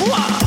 Wow.